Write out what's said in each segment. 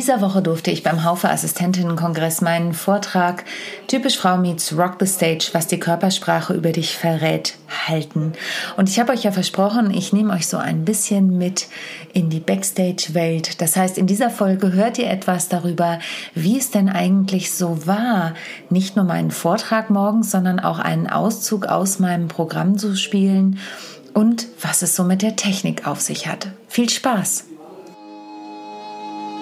Dieser Woche durfte ich beim Haufe Assistentinnenkongress meinen Vortrag Typisch Frau meets Rock the Stage, was die Körpersprache über dich verrät, halten. Und ich habe euch ja versprochen, ich nehme euch so ein bisschen mit in die Backstage-Welt. Das heißt, in dieser Folge hört ihr etwas darüber, wie es denn eigentlich so war, nicht nur meinen Vortrag morgens, sondern auch einen Auszug aus meinem Programm zu spielen und was es so mit der Technik auf sich hat. Viel Spaß!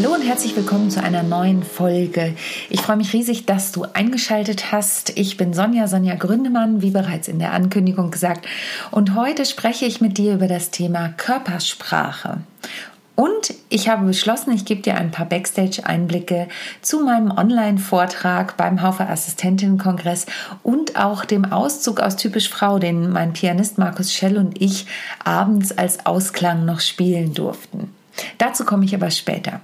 Hallo und herzlich willkommen zu einer neuen Folge. Ich freue mich riesig, dass du eingeschaltet hast. Ich bin Sonja, Sonja Gründemann, wie bereits in der Ankündigung gesagt. Und heute spreche ich mit dir über das Thema Körpersprache. Und ich habe beschlossen, ich gebe dir ein paar Backstage-Einblicke zu meinem Online-Vortrag beim Haufe Assistentinnen-Kongress und auch dem Auszug aus Typisch Frau, den mein Pianist Markus Schell und ich abends als Ausklang noch spielen durften. Dazu komme ich aber später.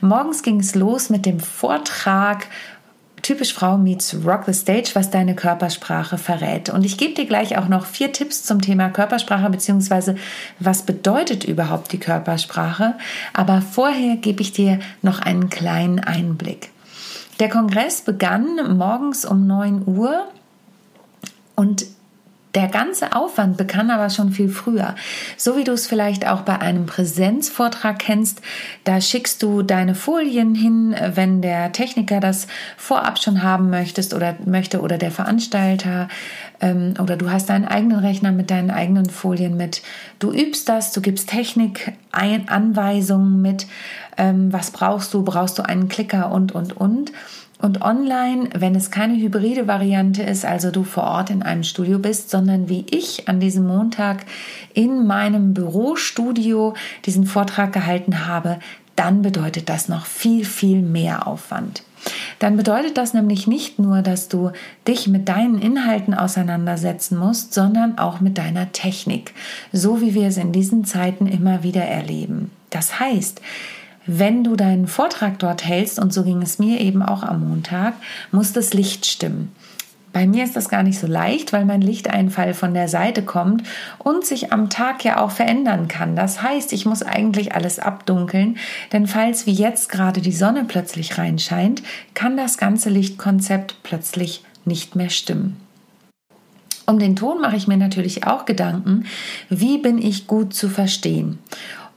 Morgens ging es los mit dem Vortrag Typisch Frau meets Rock the Stage, was deine Körpersprache verrät. Und ich gebe dir gleich auch noch vier Tipps zum Thema Körpersprache, beziehungsweise was bedeutet überhaupt die Körpersprache. Aber vorher gebe ich dir noch einen kleinen Einblick. Der Kongress begann morgens um 9 Uhr und der ganze Aufwand begann aber schon viel früher. So wie du es vielleicht auch bei einem Präsenzvortrag kennst, da schickst du deine Folien hin, wenn der Techniker das vorab schon haben möchtest oder möchte oder der Veranstalter ähm, oder du hast deinen eigenen Rechner mit deinen eigenen Folien mit. Du übst das, du gibst Technik-Anweisungen mit. Ähm, was brauchst du? Brauchst du einen Klicker und und und? Und online, wenn es keine hybride Variante ist, also du vor Ort in einem Studio bist, sondern wie ich an diesem Montag in meinem Bürostudio diesen Vortrag gehalten habe, dann bedeutet das noch viel, viel mehr Aufwand. Dann bedeutet das nämlich nicht nur, dass du dich mit deinen Inhalten auseinandersetzen musst, sondern auch mit deiner Technik, so wie wir es in diesen Zeiten immer wieder erleben. Das heißt, wenn du deinen Vortrag dort hältst, und so ging es mir eben auch am Montag, muss das Licht stimmen. Bei mir ist das gar nicht so leicht, weil mein Lichteinfall von der Seite kommt und sich am Tag ja auch verändern kann. Das heißt, ich muss eigentlich alles abdunkeln, denn falls wie jetzt gerade die Sonne plötzlich reinscheint, kann das ganze Lichtkonzept plötzlich nicht mehr stimmen. Um den Ton mache ich mir natürlich auch Gedanken, wie bin ich gut zu verstehen.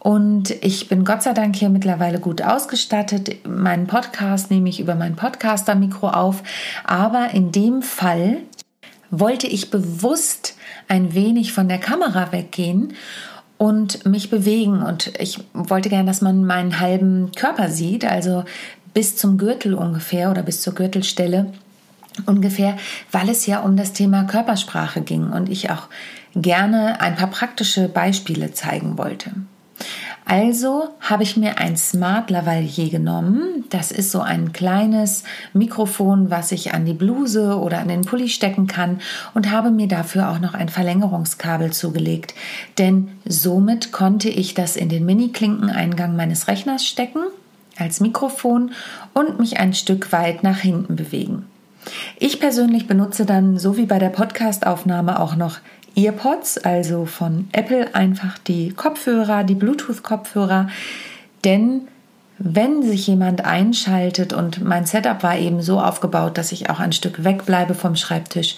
Und ich bin Gott sei Dank hier mittlerweile gut ausgestattet. Meinen Podcast nehme ich über mein Podcaster-Mikro auf. Aber in dem Fall wollte ich bewusst ein wenig von der Kamera weggehen und mich bewegen. Und ich wollte gerne, dass man meinen halben Körper sieht, also bis zum Gürtel ungefähr oder bis zur Gürtelstelle ungefähr, weil es ja um das Thema Körpersprache ging und ich auch gerne ein paar praktische Beispiele zeigen wollte. Also habe ich mir ein Smart Lavalier genommen. Das ist so ein kleines Mikrofon, was ich an die Bluse oder an den Pulli stecken kann und habe mir dafür auch noch ein Verlängerungskabel zugelegt. Denn somit konnte ich das in den Mini-Klinkeneingang meines Rechners stecken als Mikrofon und mich ein Stück weit nach hinten bewegen. Ich persönlich benutze dann, so wie bei der Podcastaufnahme, auch noch EarPods, also von Apple einfach die Kopfhörer, die Bluetooth-Kopfhörer, denn wenn sich jemand einschaltet und mein Setup war eben so aufgebaut, dass ich auch ein Stück wegbleibe vom Schreibtisch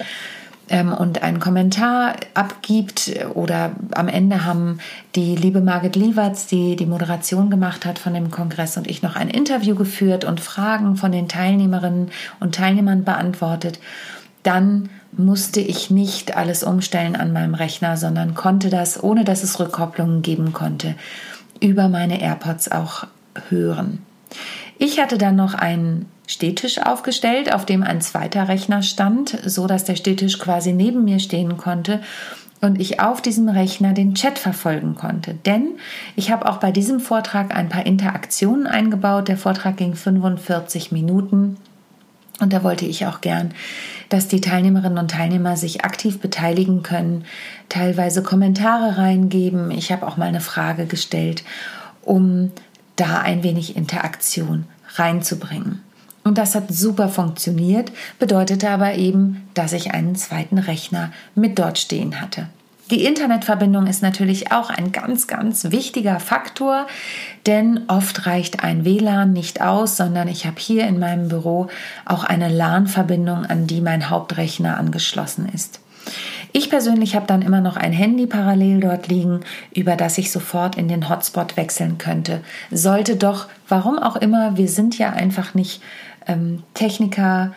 ähm, und einen Kommentar abgibt oder am Ende haben die liebe Margit Lieberts, die die Moderation gemacht hat von dem Kongress und ich noch ein Interview geführt und Fragen von den Teilnehmerinnen und Teilnehmern beantwortet, dann musste ich nicht alles umstellen an meinem Rechner, sondern konnte das, ohne dass es Rückkopplungen geben konnte, über meine AirPods auch hören. Ich hatte dann noch einen Stehtisch aufgestellt, auf dem ein zweiter Rechner stand, so dass der Stehtisch quasi neben mir stehen konnte und ich auf diesem Rechner den Chat verfolgen konnte. Denn ich habe auch bei diesem Vortrag ein paar Interaktionen eingebaut. Der Vortrag ging 45 Minuten und da wollte ich auch gern, dass die Teilnehmerinnen und Teilnehmer sich aktiv beteiligen können, teilweise Kommentare reingeben. Ich habe auch mal eine Frage gestellt, um da ein wenig Interaktion reinzubringen. Und das hat super funktioniert, bedeutete aber eben, dass ich einen zweiten Rechner mit dort stehen hatte. Die Internetverbindung ist natürlich auch ein ganz, ganz wichtiger Faktor, denn oft reicht ein WLAN nicht aus, sondern ich habe hier in meinem Büro auch eine LAN-Verbindung, an die mein Hauptrechner angeschlossen ist. Ich persönlich habe dann immer noch ein Handy parallel dort liegen, über das ich sofort in den Hotspot wechseln könnte. Sollte doch, warum auch immer, wir sind ja einfach nicht ähm, Techniker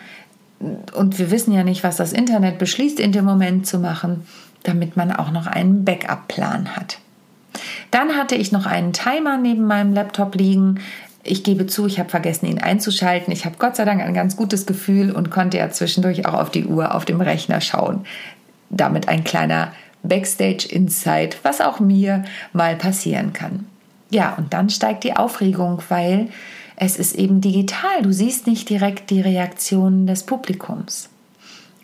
und wir wissen ja nicht, was das Internet beschließt, in dem Moment zu machen, damit man auch noch einen Backup-Plan hat. Dann hatte ich noch einen Timer neben meinem Laptop liegen. Ich gebe zu, ich habe vergessen, ihn einzuschalten. Ich habe Gott sei Dank ein ganz gutes Gefühl und konnte ja zwischendurch auch auf die Uhr auf dem Rechner schauen. Damit ein kleiner Backstage-Insight, was auch mir mal passieren kann. Ja, und dann steigt die Aufregung, weil es ist eben digital. Du siehst nicht direkt die Reaktionen des Publikums.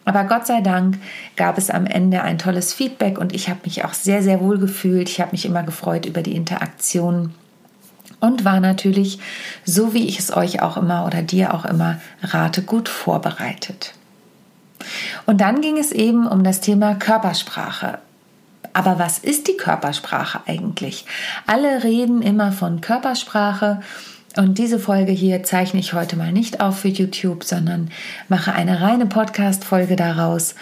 Aber Gott sei Dank gab es am Ende ein tolles Feedback und ich habe mich auch sehr, sehr wohl gefühlt. Ich habe mich immer gefreut über die Interaktion und war natürlich, so wie ich es euch auch immer oder dir auch immer rate, gut vorbereitet. Und dann ging es eben um das Thema Körpersprache. Aber was ist die Körpersprache eigentlich? Alle reden immer von Körpersprache und diese Folge hier zeichne ich heute mal nicht auf für YouTube, sondern mache eine reine Podcast-Folge daraus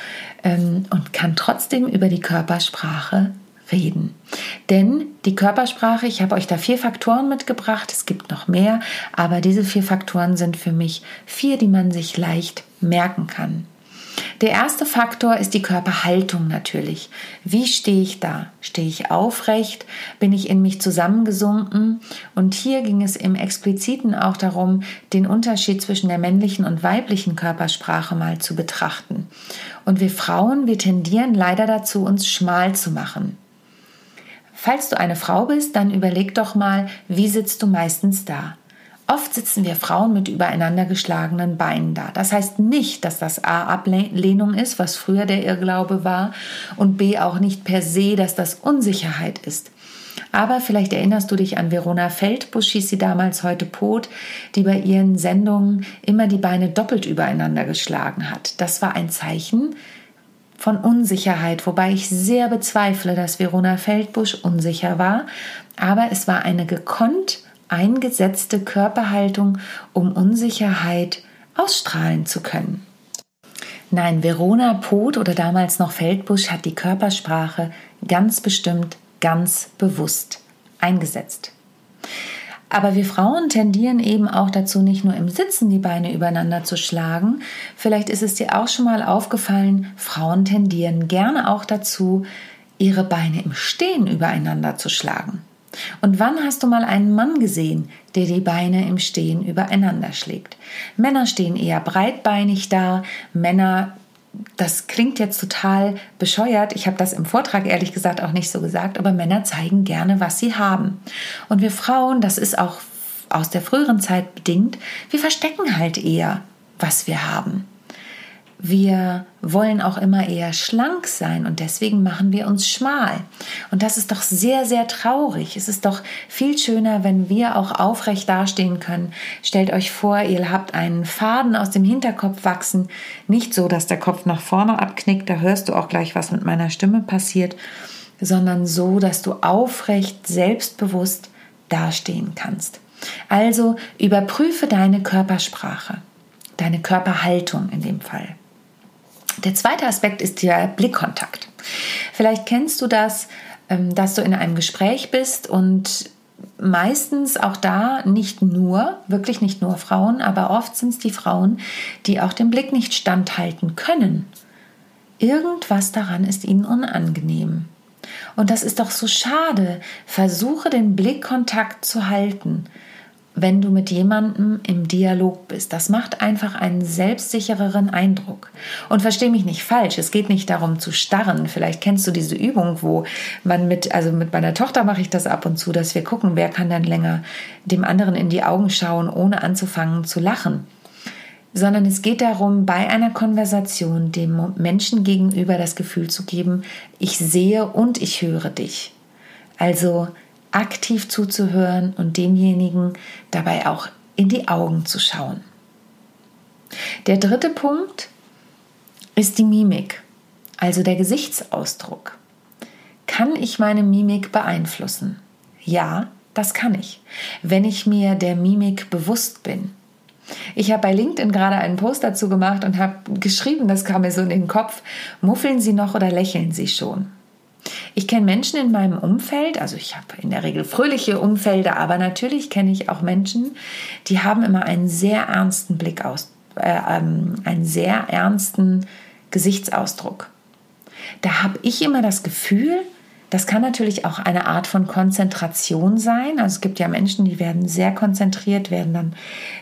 ähm, und kann trotzdem über die Körpersprache reden. Denn die Körpersprache, ich habe euch da vier Faktoren mitgebracht, es gibt noch mehr, aber diese vier Faktoren sind für mich vier, die man sich leicht merken kann. Der erste Faktor ist die Körperhaltung natürlich. Wie stehe ich da? Stehe ich aufrecht? Bin ich in mich zusammengesunken? Und hier ging es im expliziten auch darum, den Unterschied zwischen der männlichen und weiblichen Körpersprache mal zu betrachten. Und wir Frauen, wir tendieren leider dazu, uns schmal zu machen. Falls du eine Frau bist, dann überleg doch mal, wie sitzt du meistens da? Oft sitzen wir Frauen mit übereinander geschlagenen Beinen da. Das heißt nicht, dass das A Ablehnung ist, was früher der Irrglaube war, und B auch nicht per se, dass das Unsicherheit ist. Aber vielleicht erinnerst du dich an Verona Feldbusch, hieß sie damals heute Pot, die bei ihren Sendungen immer die Beine doppelt übereinander geschlagen hat. Das war ein Zeichen von Unsicherheit, wobei ich sehr bezweifle, dass Verona Feldbusch unsicher war. Aber es war eine gekonnt eingesetzte Körperhaltung, um Unsicherheit ausstrahlen zu können. Nein, Verona Poth oder damals noch Feldbusch hat die Körpersprache ganz bestimmt, ganz bewusst eingesetzt. Aber wir Frauen tendieren eben auch dazu, nicht nur im Sitzen die Beine übereinander zu schlagen. Vielleicht ist es dir auch schon mal aufgefallen, Frauen tendieren gerne auch dazu, ihre Beine im Stehen übereinander zu schlagen. Und wann hast du mal einen Mann gesehen, der die Beine im Stehen übereinander schlägt? Männer stehen eher breitbeinig da, Männer das klingt jetzt total bescheuert. Ich habe das im Vortrag ehrlich gesagt auch nicht so gesagt, aber Männer zeigen gerne, was sie haben. Und wir Frauen, das ist auch aus der früheren Zeit bedingt, wir verstecken halt eher, was wir haben. Wir wollen auch immer eher schlank sein und deswegen machen wir uns schmal. Und das ist doch sehr, sehr traurig. Es ist doch viel schöner, wenn wir auch aufrecht dastehen können. Stellt euch vor, ihr habt einen Faden aus dem Hinterkopf wachsen. Nicht so, dass der Kopf nach vorne abknickt, da hörst du auch gleich, was mit meiner Stimme passiert, sondern so, dass du aufrecht, selbstbewusst dastehen kannst. Also überprüfe deine Körpersprache, deine Körperhaltung in dem Fall. Der zweite Aspekt ist der Blickkontakt. Vielleicht kennst du das, ähm, dass du in einem Gespräch bist und meistens auch da nicht nur, wirklich nicht nur Frauen, aber oft sind es die Frauen, die auch den Blick nicht standhalten können. Irgendwas daran ist ihnen unangenehm. Und das ist doch so schade. Versuche den Blickkontakt zu halten wenn du mit jemandem im Dialog bist. Das macht einfach einen selbstsichereren Eindruck. Und versteh mich nicht falsch, es geht nicht darum zu starren. Vielleicht kennst du diese Übung, wo man mit, also mit meiner Tochter mache ich das ab und zu, dass wir gucken, wer kann dann länger dem anderen in die Augen schauen, ohne anzufangen zu lachen. Sondern es geht darum, bei einer Konversation dem Menschen gegenüber das Gefühl zu geben, ich sehe und ich höre dich. Also aktiv zuzuhören und demjenigen dabei auch in die Augen zu schauen. Der dritte Punkt ist die Mimik, also der Gesichtsausdruck. Kann ich meine Mimik beeinflussen? Ja, das kann ich, wenn ich mir der Mimik bewusst bin. Ich habe bei LinkedIn gerade einen Post dazu gemacht und habe geschrieben, das kam mir so in den Kopf, muffeln Sie noch oder lächeln Sie schon? Ich kenne Menschen in meinem Umfeld, also ich habe in der Regel fröhliche Umfelder, aber natürlich kenne ich auch Menschen, die haben immer einen sehr ernsten Blick aus, äh, ähm, einen sehr ernsten Gesichtsausdruck. Da habe ich immer das Gefühl, das kann natürlich auch eine Art von Konzentration sein. Also es gibt ja Menschen, die werden sehr konzentriert, werden dann,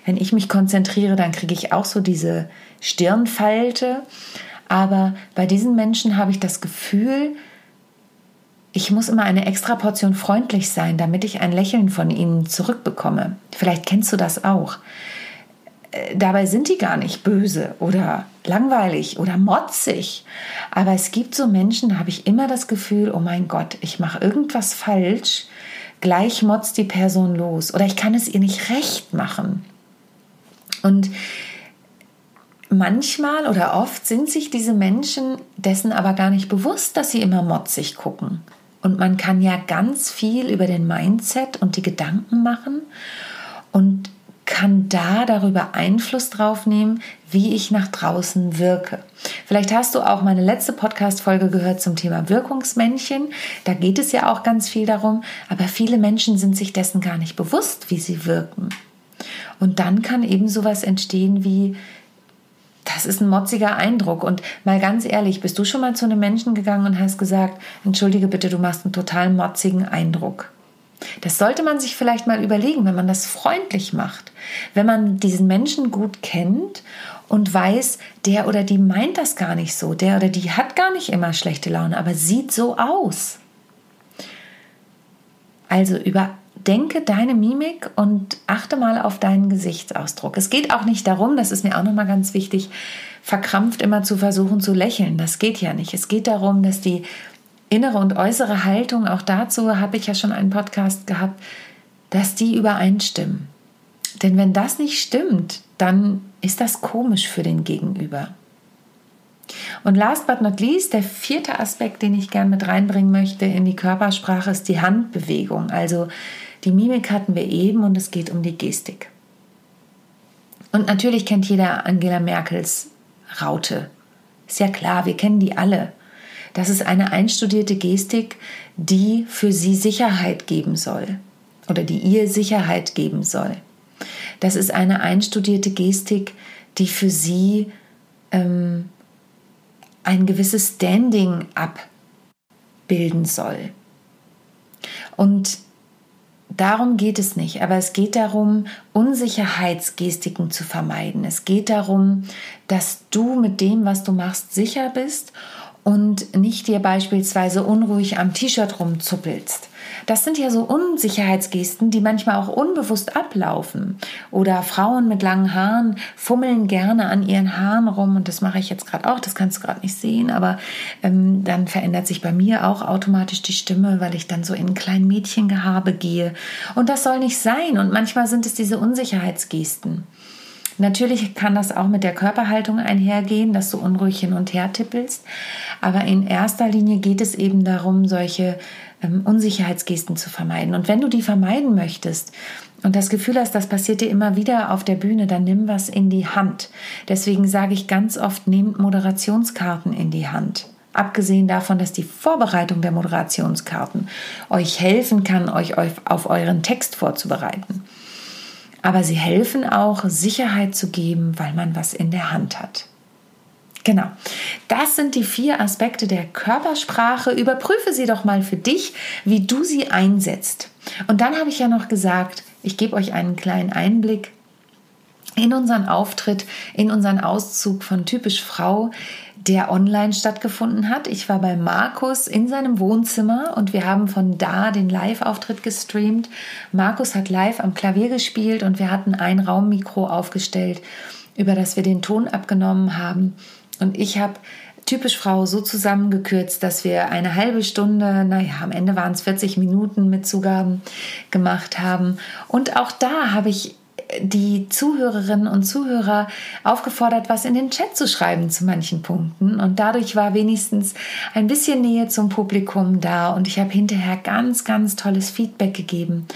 wenn ich mich konzentriere, dann kriege ich auch so diese Stirnfalte. Aber bei diesen Menschen habe ich das Gefühl, ich muss immer eine extra Portion freundlich sein, damit ich ein Lächeln von ihnen zurückbekomme. Vielleicht kennst du das auch. Äh, dabei sind die gar nicht böse oder langweilig oder motzig. Aber es gibt so Menschen, da habe ich immer das Gefühl, oh mein Gott, ich mache irgendwas falsch. Gleich motzt die Person los oder ich kann es ihr nicht recht machen. Und manchmal oder oft sind sich diese Menschen dessen aber gar nicht bewusst, dass sie immer motzig gucken. Und man kann ja ganz viel über den Mindset und die Gedanken machen und kann da darüber Einfluss drauf nehmen, wie ich nach draußen wirke. Vielleicht hast du auch meine letzte Podcast-Folge gehört zum Thema Wirkungsmännchen. Da geht es ja auch ganz viel darum, aber viele Menschen sind sich dessen gar nicht bewusst, wie sie wirken. Und dann kann eben sowas entstehen wie, das ist ein motziger Eindruck. Und mal ganz ehrlich, bist du schon mal zu einem Menschen gegangen und hast gesagt, entschuldige bitte, du machst einen total motzigen Eindruck. Das sollte man sich vielleicht mal überlegen, wenn man das freundlich macht. Wenn man diesen Menschen gut kennt und weiß, der oder die meint das gar nicht so, der oder die hat gar nicht immer schlechte Laune, aber sieht so aus. Also über denke deine Mimik und achte mal auf deinen Gesichtsausdruck. Es geht auch nicht darum, das ist mir auch nochmal ganz wichtig, verkrampft immer zu versuchen zu lächeln. Das geht ja nicht. Es geht darum, dass die innere und äußere Haltung, auch dazu habe ich ja schon einen Podcast gehabt, dass die übereinstimmen. Denn wenn das nicht stimmt, dann ist das komisch für den Gegenüber. Und last but not least, der vierte Aspekt, den ich gerne mit reinbringen möchte in die Körpersprache, ist die Handbewegung. Also die Mimik hatten wir eben und es geht um die Gestik. Und natürlich kennt jeder Angela Merkels Raute. Ist ja klar, wir kennen die alle. Das ist eine einstudierte Gestik, die für sie Sicherheit geben soll oder die ihr Sicherheit geben soll. Das ist eine einstudierte Gestik, die für sie ähm, ein gewisses Standing abbilden soll. Und darum geht es nicht, aber es geht darum, Unsicherheitsgestiken zu vermeiden. Es geht darum, dass du mit dem, was du machst, sicher bist und nicht dir beispielsweise unruhig am T-Shirt rumzuppelst. Das sind ja so Unsicherheitsgesten, die manchmal auch unbewusst ablaufen. Oder Frauen mit langen Haaren fummeln gerne an ihren Haaren rum und das mache ich jetzt gerade auch, das kannst du gerade nicht sehen, aber ähm, dann verändert sich bei mir auch automatisch die Stimme, weil ich dann so in ein kleinen Mädchengehabe gehe. Und das soll nicht sein und manchmal sind es diese Unsicherheitsgesten. Natürlich kann das auch mit der Körperhaltung einhergehen, dass du unruhig hin und her tippelst. Aber in erster Linie geht es eben darum, solche ähm, Unsicherheitsgesten zu vermeiden. Und wenn du die vermeiden möchtest und das Gefühl hast, das passiert dir immer wieder auf der Bühne, dann nimm was in die Hand. Deswegen sage ich ganz oft, nehmt Moderationskarten in die Hand. Abgesehen davon, dass die Vorbereitung der Moderationskarten euch helfen kann, euch auf euren Text vorzubereiten aber sie helfen auch, Sicherheit zu geben, weil man was in der Hand hat. Genau, das sind die vier Aspekte der Körpersprache. Überprüfe sie doch mal für dich, wie du sie einsetzt. Und dann habe ich ja noch gesagt, Ich gebe euch einen kleinen Einblick in unseren Auftritt, in unseren Auszug von Typisch Frau, der online stattgefunden hat. Ich war bei Markus in seinem Wohnzimmer und wir haben von da den Live-Auftritt gestreamt. Markus hat live am Klavier gespielt und wir hatten ein Raummikro aufgestellt, über das wir den Ton abgenommen haben. Und ich habe typisch Frau so zusammengekürzt, dass wir eine halbe Stunde, naja, am Ende waren es 40 Minuten mit Zugaben gemacht haben. Und auch da habe ich die Zuhörerinnen und Zuhörer aufgefordert, was in den Chat zu schreiben zu manchen Punkten. Und dadurch war wenigstens ein bisschen Nähe zum Publikum da und ich habe hinterher ganz, ganz tolles Feedback gegeben.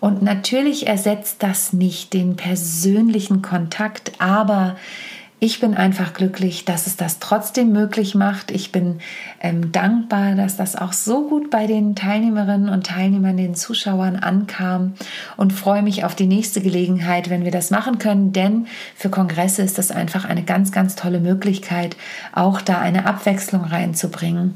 Und natürlich ersetzt das nicht den persönlichen Kontakt, aber ich bin einfach glücklich, dass es das trotzdem möglich macht. Ich bin ähm, dankbar, dass das auch so gut bei den Teilnehmerinnen und Teilnehmern, den Zuschauern ankam und freue mich auf die nächste Gelegenheit, wenn wir das machen können. Denn für Kongresse ist das einfach eine ganz, ganz tolle Möglichkeit, auch da eine Abwechslung reinzubringen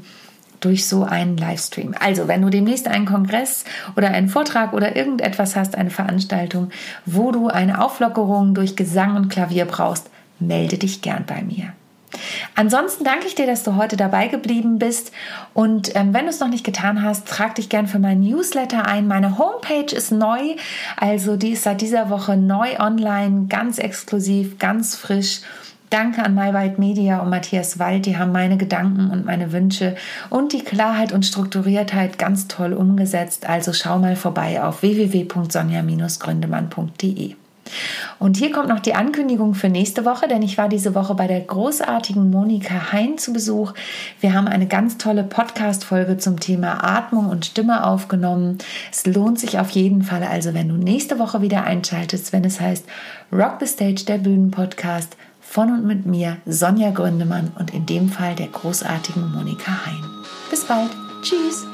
durch so einen Livestream. Also, wenn du demnächst einen Kongress oder einen Vortrag oder irgendetwas hast, eine Veranstaltung, wo du eine Auflockerung durch Gesang und Klavier brauchst, melde dich gern bei mir. Ansonsten danke ich dir, dass du heute dabei geblieben bist. Und ähm, wenn du es noch nicht getan hast, trag dich gern für meinen Newsletter ein. Meine Homepage ist neu, also die ist seit dieser Woche neu online, ganz exklusiv, ganz frisch. Danke an MyWhite Media und Matthias Wald, die haben meine Gedanken und meine Wünsche und die Klarheit und Strukturiertheit ganz toll umgesetzt. Also schau mal vorbei auf www.sonja-gründemann.de. Und hier kommt noch die Ankündigung für nächste Woche, denn ich war diese Woche bei der großartigen Monika Hein zu Besuch. Wir haben eine ganz tolle Podcast-Folge zum Thema Atmung und Stimme aufgenommen. Es lohnt sich auf jeden Fall, also wenn du nächste Woche wieder einschaltest, wenn es heißt Rock the Stage, der Bühnenpodcast von und mit mir, Sonja Gründemann und in dem Fall der großartigen Monika Hein. Bis bald. Tschüss.